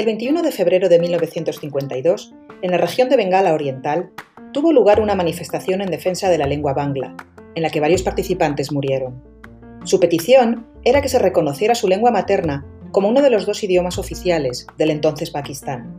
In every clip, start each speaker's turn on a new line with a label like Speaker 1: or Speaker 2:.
Speaker 1: El 21 de febrero de 1952, en la región de Bengala Oriental, tuvo lugar una manifestación en defensa de la lengua bangla, en la que varios participantes murieron. Su petición era que se reconociera su lengua materna como uno de los dos idiomas oficiales del entonces Pakistán.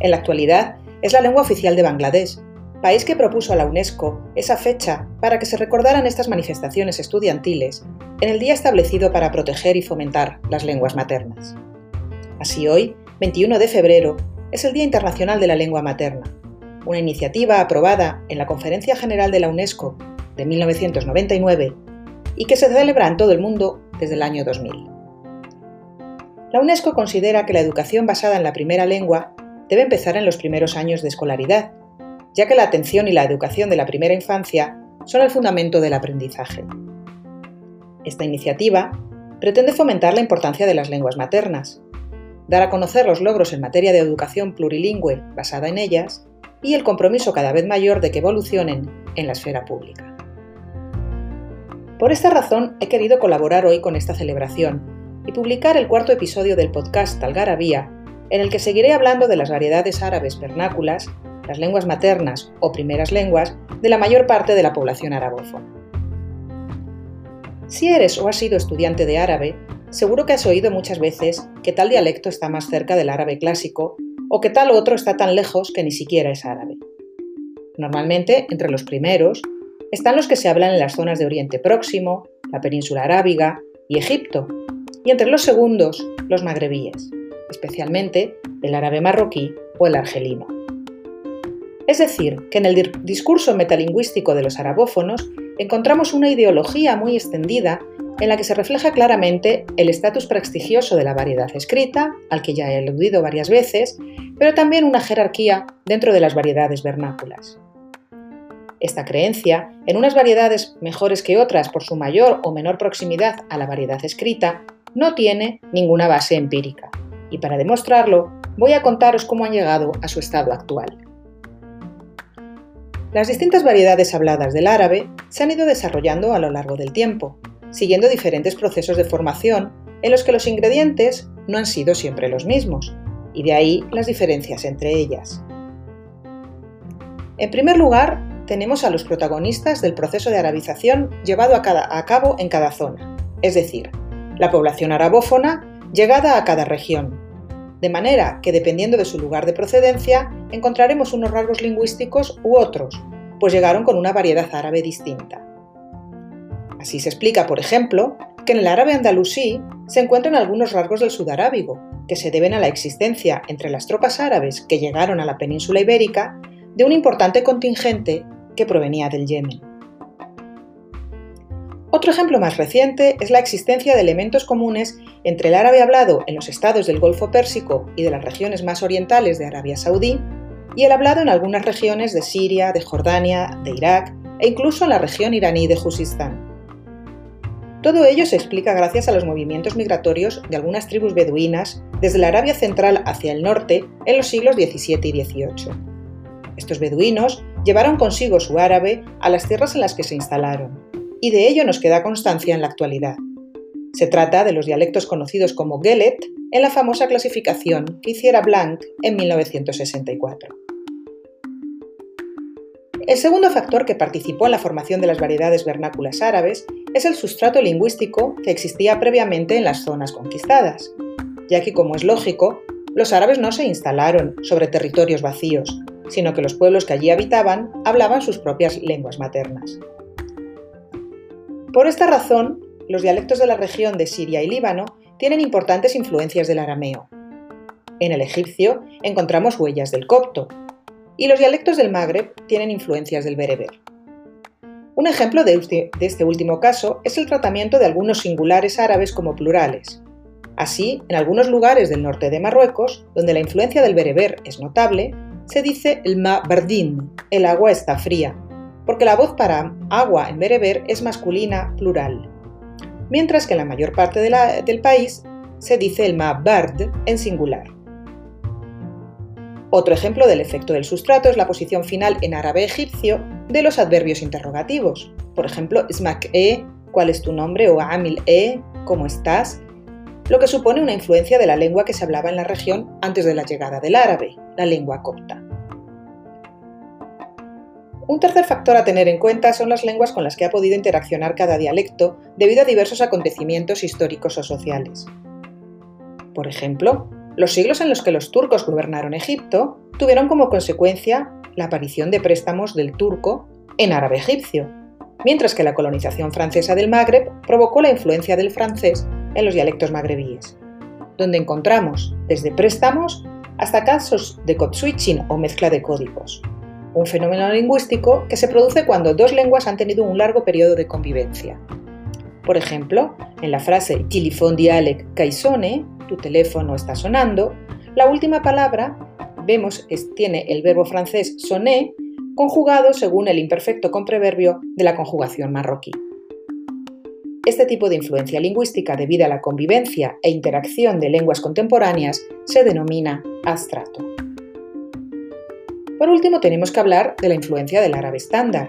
Speaker 1: En la actualidad, es la lengua oficial de Bangladesh, país que propuso a la UNESCO esa fecha para que se recordaran estas manifestaciones estudiantiles en el día establecido para proteger y fomentar las lenguas maternas. Así hoy, 21 de febrero, es el Día Internacional de la Lengua Materna, una iniciativa aprobada en la Conferencia General de la UNESCO de 1999 y que se celebra en todo el mundo desde el año 2000. La UNESCO considera que la educación basada en la primera lengua debe empezar en los primeros años de escolaridad, ya que la atención y la educación de la primera infancia son el fundamento del aprendizaje. Esta iniciativa pretende fomentar la importancia de las lenguas maternas, dar a conocer los logros en materia de educación plurilingüe basada en ellas y el compromiso cada vez mayor de que evolucionen en la esfera pública. Por esta razón he querido colaborar hoy con esta celebración y publicar el cuarto episodio del podcast Algarabía, en el que seguiré hablando de las variedades árabes vernáculas, las lenguas maternas o primeras lenguas de la mayor parte de la población arabófona. Si eres o has sido estudiante de árabe, Seguro que has oído muchas veces que tal dialecto está más cerca del árabe clásico o que tal otro está tan lejos que ni siquiera es árabe. Normalmente, entre los primeros, están los que se hablan en las zonas de Oriente Próximo, la península arábiga y Egipto, y entre los segundos, los magrebíes, especialmente el árabe marroquí o el argelino. Es decir, que en el discurso metalingüístico de los arabófonos encontramos una ideología muy extendida en la que se refleja claramente el estatus prestigioso de la variedad escrita, al que ya he aludido varias veces, pero también una jerarquía dentro de las variedades vernáculas. Esta creencia, en unas variedades mejores que otras por su mayor o menor proximidad a la variedad escrita, no tiene ninguna base empírica. Y para demostrarlo, voy a contaros cómo han llegado a su estado actual. Las distintas variedades habladas del árabe se han ido desarrollando a lo largo del tiempo, siguiendo diferentes procesos de formación en los que los ingredientes no han sido siempre los mismos, y de ahí las diferencias entre ellas. En primer lugar, tenemos a los protagonistas del proceso de arabización llevado a, cabo en cada zona, es decir, la población arabófona llegada a cada región, de manera que dependiendo de su lugar de procedencia encontraremos unos rasgos lingüísticos u otros, pues llegaron con una variedad árabe distinta. Así se explica, por ejemplo, que en el árabe andalusí se encuentran algunos rasgos del sudarábigo, que se deben a la existencia entre las tropas árabes que llegaron a la península ibérica de un importante contingente que provenía del Yemen. Otro ejemplo más reciente es la existencia de elementos comunes entre el árabe hablado en los estados del Golfo Pérsico y de las regiones más orientales de Arabia Saudí y el hablado en algunas regiones de Siria, de Jordania, de Irak e incluso en la región iraní de Juzistán. Todo ello se explica gracias a los movimientos migratorios de algunas tribus beduinas desde la Arabia Central hacia el norte en los siglos XVII y XVIII. Estos beduinos llevaron consigo su árabe a las tierras en las que se instalaron, y de ello nos queda constancia en la actualidad. Se trata de los dialectos conocidos como Gelet en la famosa clasificación que hiciera Blanc en 1964. El segundo factor que participó en la formación de las variedades vernáculas árabes es el sustrato lingüístico que existía previamente en las zonas conquistadas, ya que, como es lógico, los árabes no se instalaron sobre territorios vacíos, sino que los pueblos que allí habitaban hablaban sus propias lenguas maternas. Por esta razón, los dialectos de la región de Siria y Líbano tienen importantes influencias del arameo. En el egipcio encontramos huellas del copto, y los dialectos del Magreb tienen influencias del bereber. Un ejemplo de este último caso es el tratamiento de algunos singulares árabes como plurales. Así, en algunos lugares del norte de Marruecos, donde la influencia del bereber es notable, se dice el ma bardin, el agua está fría, porque la voz para agua en bereber es masculina plural, mientras que en la mayor parte del país se dice el ma bard en singular. Otro ejemplo del efecto del sustrato es la posición final en árabe egipcio de los adverbios interrogativos. Por ejemplo, smak e, ¿cuál es tu nombre? o amil e, ¿cómo estás? Lo que supone una influencia de la lengua que se hablaba en la región antes de la llegada del árabe, la lengua copta. Un tercer factor a tener en cuenta son las lenguas con las que ha podido interaccionar cada dialecto debido a diversos acontecimientos históricos o sociales. Por ejemplo, los siglos en los que los turcos gobernaron Egipto tuvieron como consecuencia la aparición de préstamos del turco en árabe egipcio, mientras que la colonización francesa del Magreb provocó la influencia del francés en los dialectos magrebíes, donde encontramos desde préstamos hasta casos de code switching o mezcla de códigos, un fenómeno lingüístico que se produce cuando dos lenguas han tenido un largo periodo de convivencia. Por ejemplo, en la frase Tilifon dialect caisone, tu teléfono está sonando, la última palabra, vemos, tiene el verbo francés sonner conjugado según el imperfecto con preverbio de la conjugación marroquí. Este tipo de influencia lingüística debida a la convivencia e interacción de lenguas contemporáneas se denomina astrato. Por último, tenemos que hablar de la influencia del árabe estándar.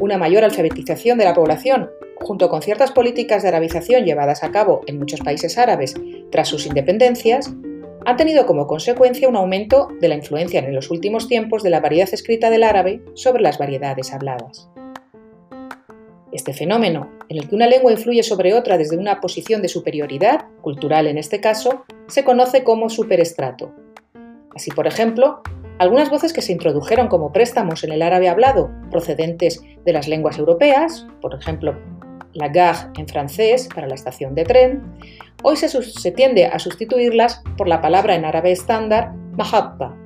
Speaker 1: Una mayor alfabetización de la población, junto con ciertas políticas de arabización llevadas a cabo en muchos países árabes tras sus independencias, han tenido como consecuencia un aumento de la influencia en los últimos tiempos de la variedad escrita del árabe sobre las variedades habladas. Este fenómeno, en el que una lengua influye sobre otra desde una posición de superioridad, cultural en este caso, se conoce como superestrato. Así, por ejemplo, algunas voces que se introdujeron como préstamos en el árabe hablado procedentes de las lenguas europeas, por ejemplo, la gare en francés para la estación de tren, hoy se, tiende a sustituirlas por la palabra en árabe estándar mahabba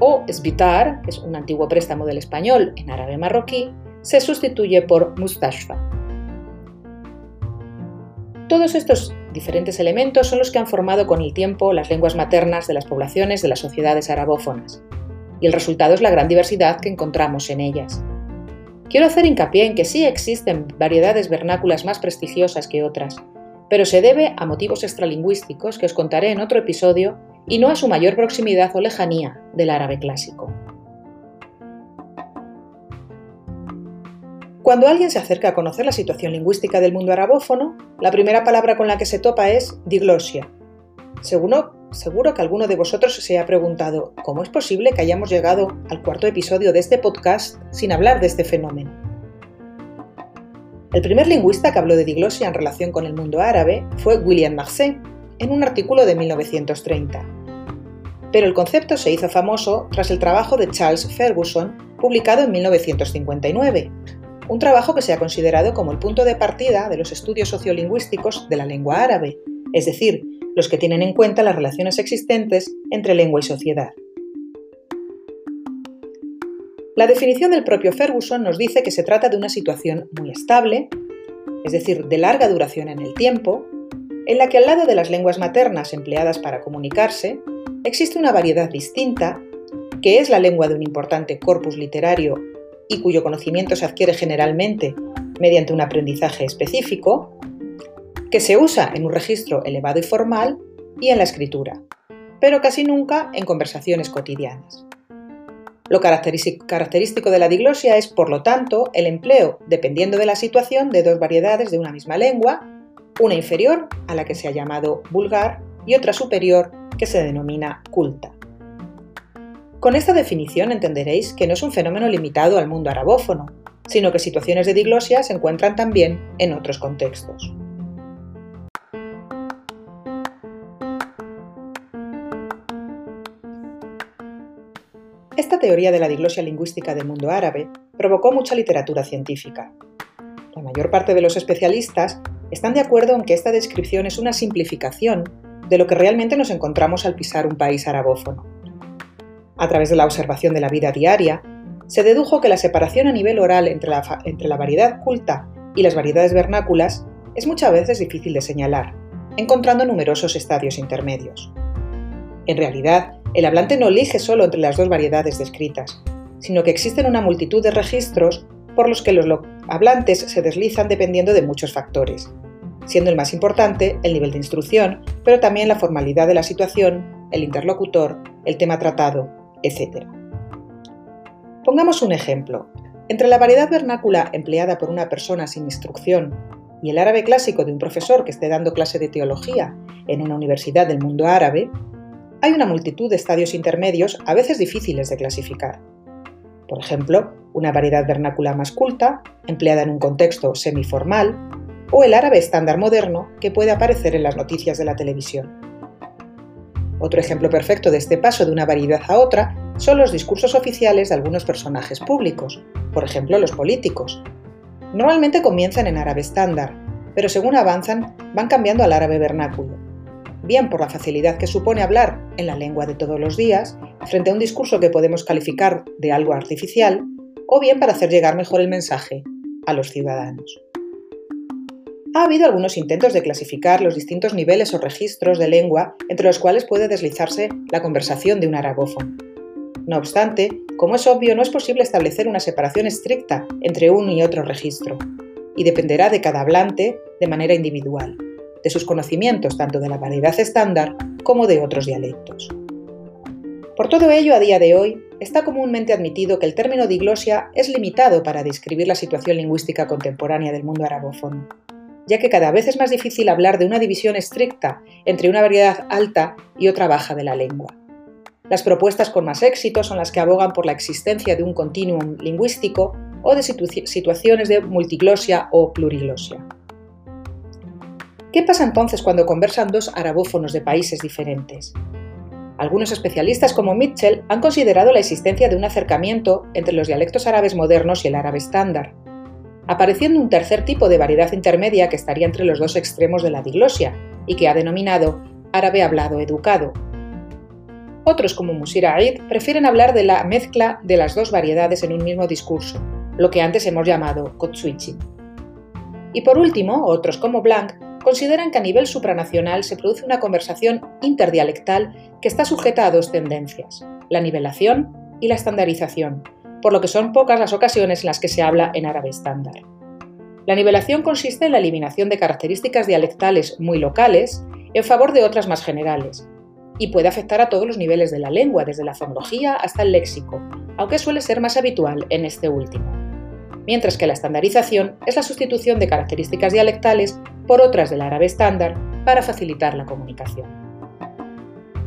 Speaker 1: o sbitar, que es un antiguo préstamo del español en árabe marroquí, se sustituye por mustashfa. Todos estos diferentes elementos son los que han formado con el tiempo las lenguas maternas de las poblaciones de las sociedades arabófonas y el resultado es la gran diversidad que encontramos en ellas. Quiero hacer hincapié en que sí existen variedades vernáculas más prestigiosas que otras, pero se debe a motivos extralingüísticos que os contaré en otro episodio y no a su mayor proximidad o lejanía del árabe clásico. Cuando alguien se acerca a conocer la situación lingüística del mundo arabófono, la primera palabra con la que se topa es diglosia. Seguro que alguno de vosotros se ha preguntado cómo es posible que hayamos llegado al cuarto episodio de este podcast sin hablar de este fenómeno. El primer lingüista que habló de diglosia en relación con el mundo árabe fue William Marcet, en un artículo de 1930. Pero el concepto se hizo famoso tras el trabajo de Charles Ferguson, publicado en 1959, un trabajo que se ha considerado como el punto de partida de los estudios sociolingüísticos de la lengua árabe, es decir, los que tienen en cuenta las relaciones existentes entre lengua y sociedad. La definición del propio Ferguson nos dice que se trata de una situación muy estable, es decir, de larga duración en el tiempo, en la que al lado de las lenguas maternas empleadas para comunicarse, existe una variedad distinta, que es la lengua de un importante corpus literario y cuyo conocimiento se adquiere generalmente mediante un aprendizaje específico, que se usa en un registro elevado y formal y en la escritura, pero casi nunca en conversaciones cotidianas. Lo característico de la diglosia es, por lo tanto, el empleo, dependiendo de la situación, de dos variedades de una misma lengua, una inferior, a la que se ha llamado vulgar, y otra superior, que se denomina culta. Con esta definición entenderéis que no es un fenómeno limitado al mundo arabófono, sino que situaciones de diglosia se encuentran también en otros contextos. Esta teoría de la diglosia lingüística del mundo árabe provocó mucha literatura científica. La mayor parte de los especialistas están de acuerdo en que esta descripción es una simplificación de lo que realmente nos encontramos al pisar un país arabófono. A través de la observación de la vida diaria, se dedujo que la separación a nivel oral entre la, entre la variedad culta y las variedades vernáculas es muchas veces difícil de señalar, encontrando numerosos estadios intermedios. En realidad, el hablante no elige solo entre las dos variedades descritas, sino que existen una multitud de registros por los que los hablantes se deslizan dependiendo de muchos factores, siendo el más importante el nivel de instrucción, pero también la formalidad de la situación, el interlocutor, el tema tratado, etc. Pongamos un ejemplo. Entre la variedad vernácula empleada por una persona sin instrucción y el árabe clásico de un profesor que esté dando clase de teología en una universidad del mundo árabe, hay una multitud de estadios intermedios a veces difíciles de clasificar. Por ejemplo, una variedad vernácula más culta, empleada en un contexto semiformal, o el árabe estándar moderno que puede aparecer en las noticias de la televisión. Otro ejemplo perfecto de este paso de una variedad a otra son los discursos oficiales de algunos personajes públicos, por ejemplo los políticos. Normalmente comienzan en árabe estándar, pero según avanzan van cambiando al árabe vernáculo, bien por la facilidad que supone hablar en la lengua de todos los días, frente a un discurso que podemos calificar de algo artificial, o bien para hacer llegar mejor el mensaje a los ciudadanos. Ha habido algunos intentos de clasificar los distintos niveles o registros de lengua entre los cuales puede deslizarse la conversación de un arabófono. No obstante, como es obvio, no es posible establecer una separación estricta entre un y otro registro, y dependerá de cada hablante de manera individual, de sus conocimientos tanto de la variedad estándar como de otros dialectos. Por todo ello, a día de hoy, está comúnmente admitido que el término diglosia es limitado para describir la situación lingüística contemporánea del mundo arabófono, ya que cada vez es más difícil hablar de una división estricta entre una variedad alta y otra baja de la lengua. Las propuestas con más éxito son las que abogan por la existencia de un continuum lingüístico o de situaciones de multiglosia o pluriglosia. ¿Qué pasa entonces cuando conversan dos arabófonos de países diferentes? Algunos especialistas como Mitchell han considerado la existencia de un acercamiento entre los dialectos árabes modernos y el árabe estándar, apareciendo un tercer tipo de variedad intermedia que estaría entre los dos extremos de la diglosia y que ha denominado árabe hablado educado. Otros como Musir Aid prefieren hablar de la mezcla de las dos variedades en un mismo discurso, lo que antes hemos llamado switching. Y por último, otros como Blanc consideran que a nivel supranacional se produce una conversación interdialectal que está sujeta a dos tendencias, la nivelación y la estandarización, por lo que son pocas las ocasiones en las que se habla en árabe estándar. La nivelación consiste en la eliminación de características dialectales muy locales en favor de otras más generales, y puede afectar a todos los niveles de la lengua, desde la fonología hasta el léxico, aunque suele ser más habitual en este último mientras que la estandarización es la sustitución de características dialectales por otras del árabe estándar para facilitar la comunicación.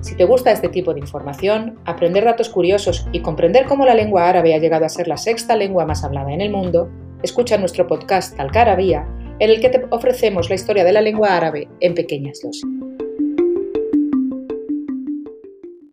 Speaker 1: Si te gusta este tipo de información, aprender datos curiosos y comprender cómo la lengua árabe ha llegado a ser la sexta lengua más hablada en el mundo, escucha nuestro podcast Talcarabía, en el que te ofrecemos la historia de la lengua árabe en pequeñas dosis.